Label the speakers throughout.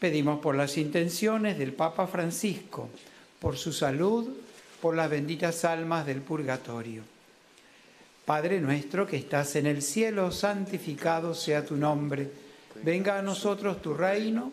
Speaker 1: Pedimos por las intenciones del Papa Francisco, por su salud, por las benditas almas del purgatorio. Padre nuestro que estás en el cielo, santificado sea tu nombre. Venga a nosotros tu reino,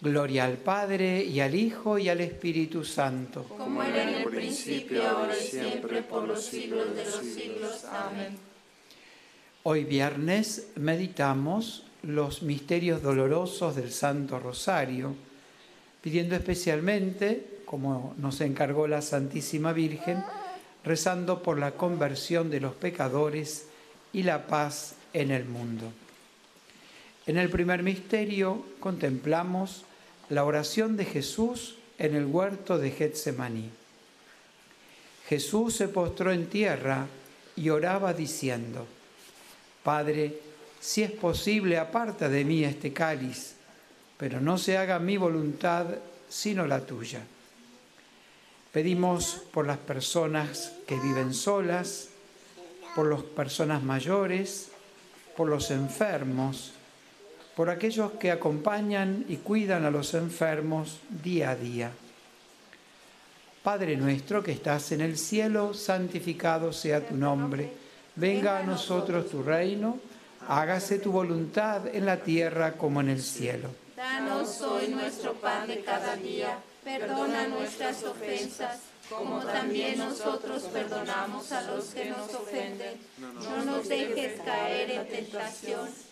Speaker 1: Gloria al Padre y al Hijo y al Espíritu Santo.
Speaker 2: Como era en el principio, ahora y siempre, por los siglos de los siglos. Amén.
Speaker 1: Hoy viernes meditamos los misterios dolorosos del Santo Rosario, pidiendo especialmente, como nos encargó la Santísima Virgen, rezando por la conversión de los pecadores y la paz en el mundo. En el primer misterio contemplamos la oración de Jesús en el huerto de Getsemaní. Jesús se postró en tierra y oraba diciendo, Padre, si es posible, aparta de mí este cáliz, pero no se haga mi voluntad sino la tuya. Pedimos por las personas que viven solas, por las personas mayores, por los enfermos, por aquellos que acompañan y cuidan a los enfermos día a día. Padre nuestro que estás en el cielo, santificado sea tu nombre, venga a nosotros tu reino, hágase tu voluntad en la tierra como en el cielo.
Speaker 2: Danos hoy nuestro pan de cada día, perdona nuestras ofensas como también nosotros perdonamos a los que nos ofenden. No nos dejes caer en tentación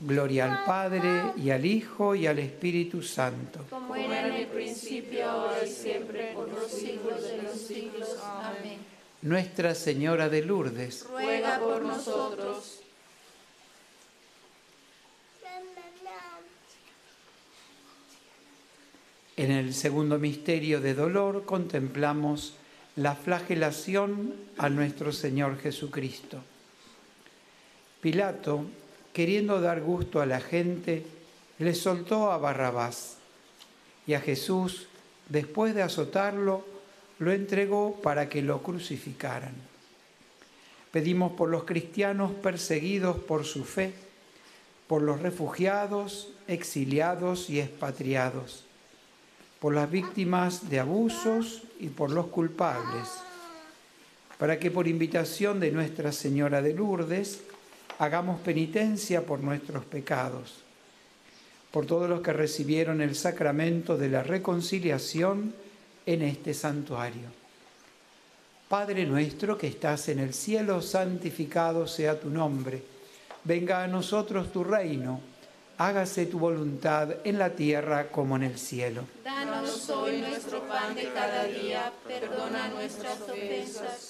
Speaker 1: Gloria al Padre y al Hijo y al Espíritu Santo.
Speaker 2: Como era en el principio, ahora y siempre, por los siglos de los siglos. Amén.
Speaker 1: Nuestra Señora de Lourdes,
Speaker 2: Ruega por nosotros.
Speaker 1: en el segundo misterio de dolor contemplamos la flagelación a nuestro Señor Jesucristo. Pilato, queriendo dar gusto a la gente, le soltó a Barrabás y a Jesús, después de azotarlo, lo entregó para que lo crucificaran. Pedimos por los cristianos perseguidos por su fe, por los refugiados, exiliados y expatriados, por las víctimas de abusos y por los culpables, para que por invitación de Nuestra Señora de Lourdes hagamos penitencia por nuestros pecados, por todos los que recibieron el sacramento de la reconciliación en este santuario. Padre nuestro que estás en el cielo, santificado sea tu nombre. Venga a nosotros tu reino. Hágase tu voluntad en la tierra como en el cielo.
Speaker 2: Danos hoy nuestro pan de cada día, perdona nuestras ofensas,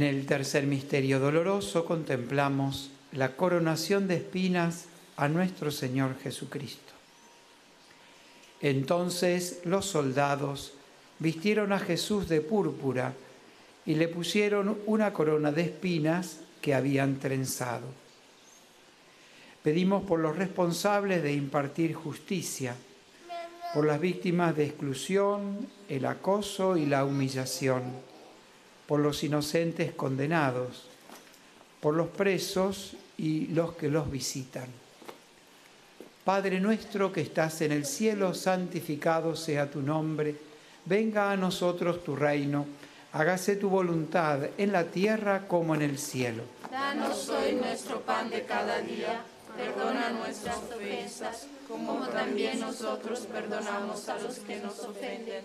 Speaker 1: En el tercer misterio doloroso contemplamos la coronación de espinas a nuestro Señor Jesucristo. Entonces los soldados vistieron a Jesús de púrpura y le pusieron una corona de espinas que habían trenzado. Pedimos por los responsables de impartir justicia, por las víctimas de exclusión, el acoso y la humillación por los inocentes condenados, por los presos y los que los visitan. Padre nuestro que estás en el cielo, santificado sea tu nombre, venga a nosotros tu reino, hágase tu voluntad en la tierra como en el cielo.
Speaker 2: Danos hoy nuestro pan de cada día. Perdona nuestras ofensas, como también nosotros perdonamos a los que nos ofenden.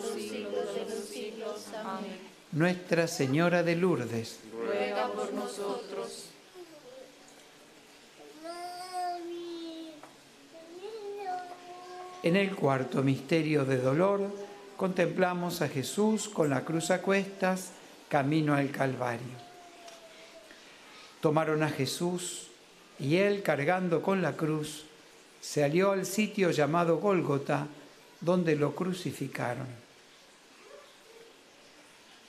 Speaker 1: Nuestra Señora de Lourdes,
Speaker 2: Ruega por nosotros.
Speaker 1: en el cuarto misterio de dolor, contemplamos a Jesús con la cruz a cuestas, camino al Calvario. Tomaron a Jesús y él, cargando con la cruz, se alió al sitio llamado Gólgota, donde lo crucificaron.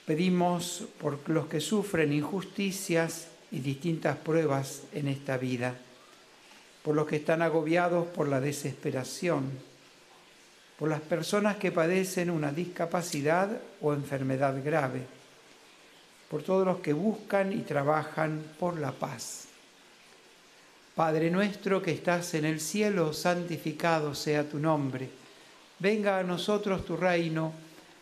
Speaker 1: Pedimos por los que sufren injusticias y distintas pruebas en esta vida, por los que están agobiados por la desesperación, por las personas que padecen una discapacidad o enfermedad grave, por todos los que buscan y trabajan por la paz. Padre nuestro que estás en el cielo, santificado sea tu nombre. Venga a nosotros tu reino,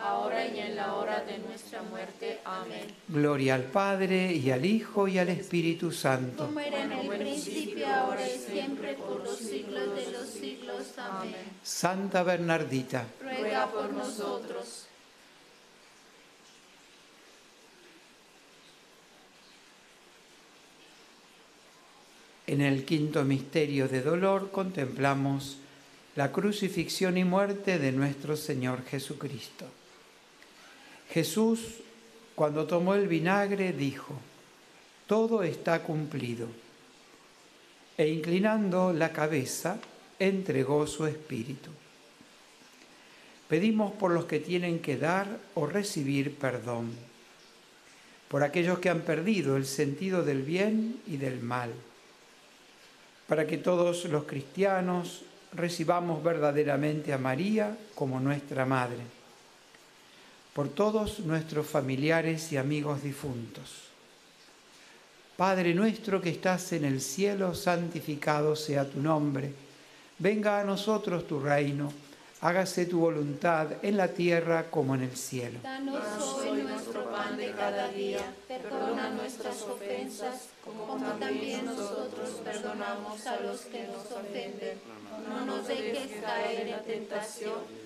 Speaker 2: ahora y en la hora de nuestra muerte. Amén.
Speaker 1: Gloria al Padre, y al Hijo, y al Espíritu Santo.
Speaker 2: Como era en el principio, ahora y siempre, por los siglos de los siglos. Amén.
Speaker 1: Santa Bernardita,
Speaker 2: ruega por nosotros.
Speaker 1: En el quinto misterio de dolor contemplamos la crucifixión y muerte de nuestro Señor Jesucristo. Jesús, cuando tomó el vinagre, dijo, todo está cumplido. E inclinando la cabeza, entregó su espíritu. Pedimos por los que tienen que dar o recibir perdón, por aquellos que han perdido el sentido del bien y del mal para que todos los cristianos recibamos verdaderamente a María como nuestra Madre, por todos nuestros familiares y amigos difuntos. Padre nuestro que estás en el cielo, santificado sea tu nombre, venga a nosotros tu reino hágase tu voluntad en la tierra como en el cielo.
Speaker 2: Danos hoy nuestro pan de cada día, perdona nuestras ofensas, como también nosotros perdonamos a los que nos ofenden. No nos dejes caer en la tentación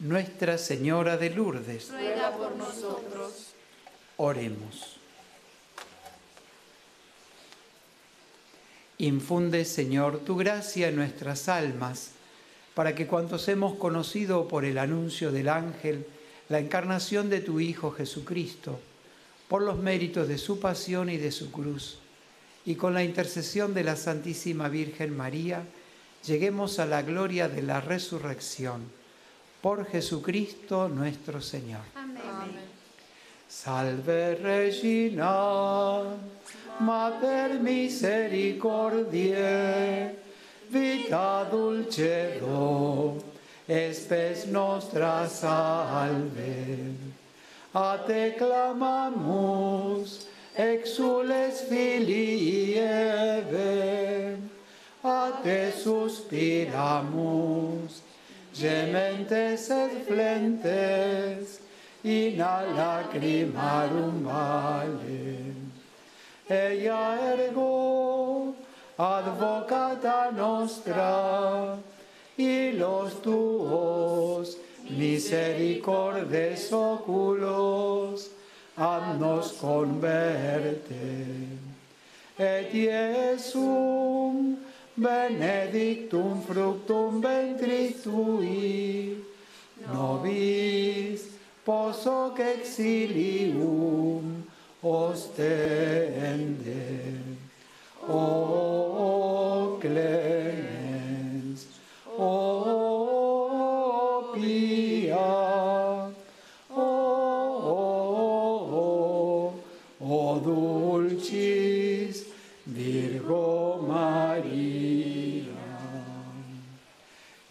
Speaker 1: Nuestra Señora de Lourdes,
Speaker 2: ruega por nosotros.
Speaker 1: Oremos. Infunde, Señor, tu gracia en nuestras almas, para que cuantos hemos conocido por el anuncio del ángel, la encarnación de tu Hijo Jesucristo, por los méritos de su pasión y de su cruz, y con la intercesión de la Santísima Virgen María, lleguemos a la gloria de la resurrección por Jesucristo nuestro Señor. Amén. Salve Regina Mater misericordiae, vita dulcedo, espes nostra salve. A te clamamus, exules filii Eve, a te suspiramus, gementes et flentes, in a lacrimarum vale ella ergo, advocata nostra, y los tuos misericordes oculos, nos converte. Et Iesum benedictum fructum ventris tui, nobis pos hoc exilium ostende. Oh,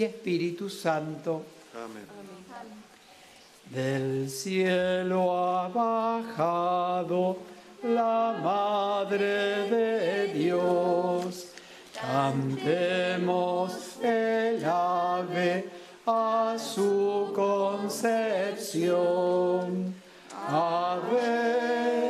Speaker 1: Espíritu Santo.
Speaker 2: Amén.
Speaker 1: Del cielo ha bajado la Madre de Dios. Cantemos el ave a su concepción. Ave,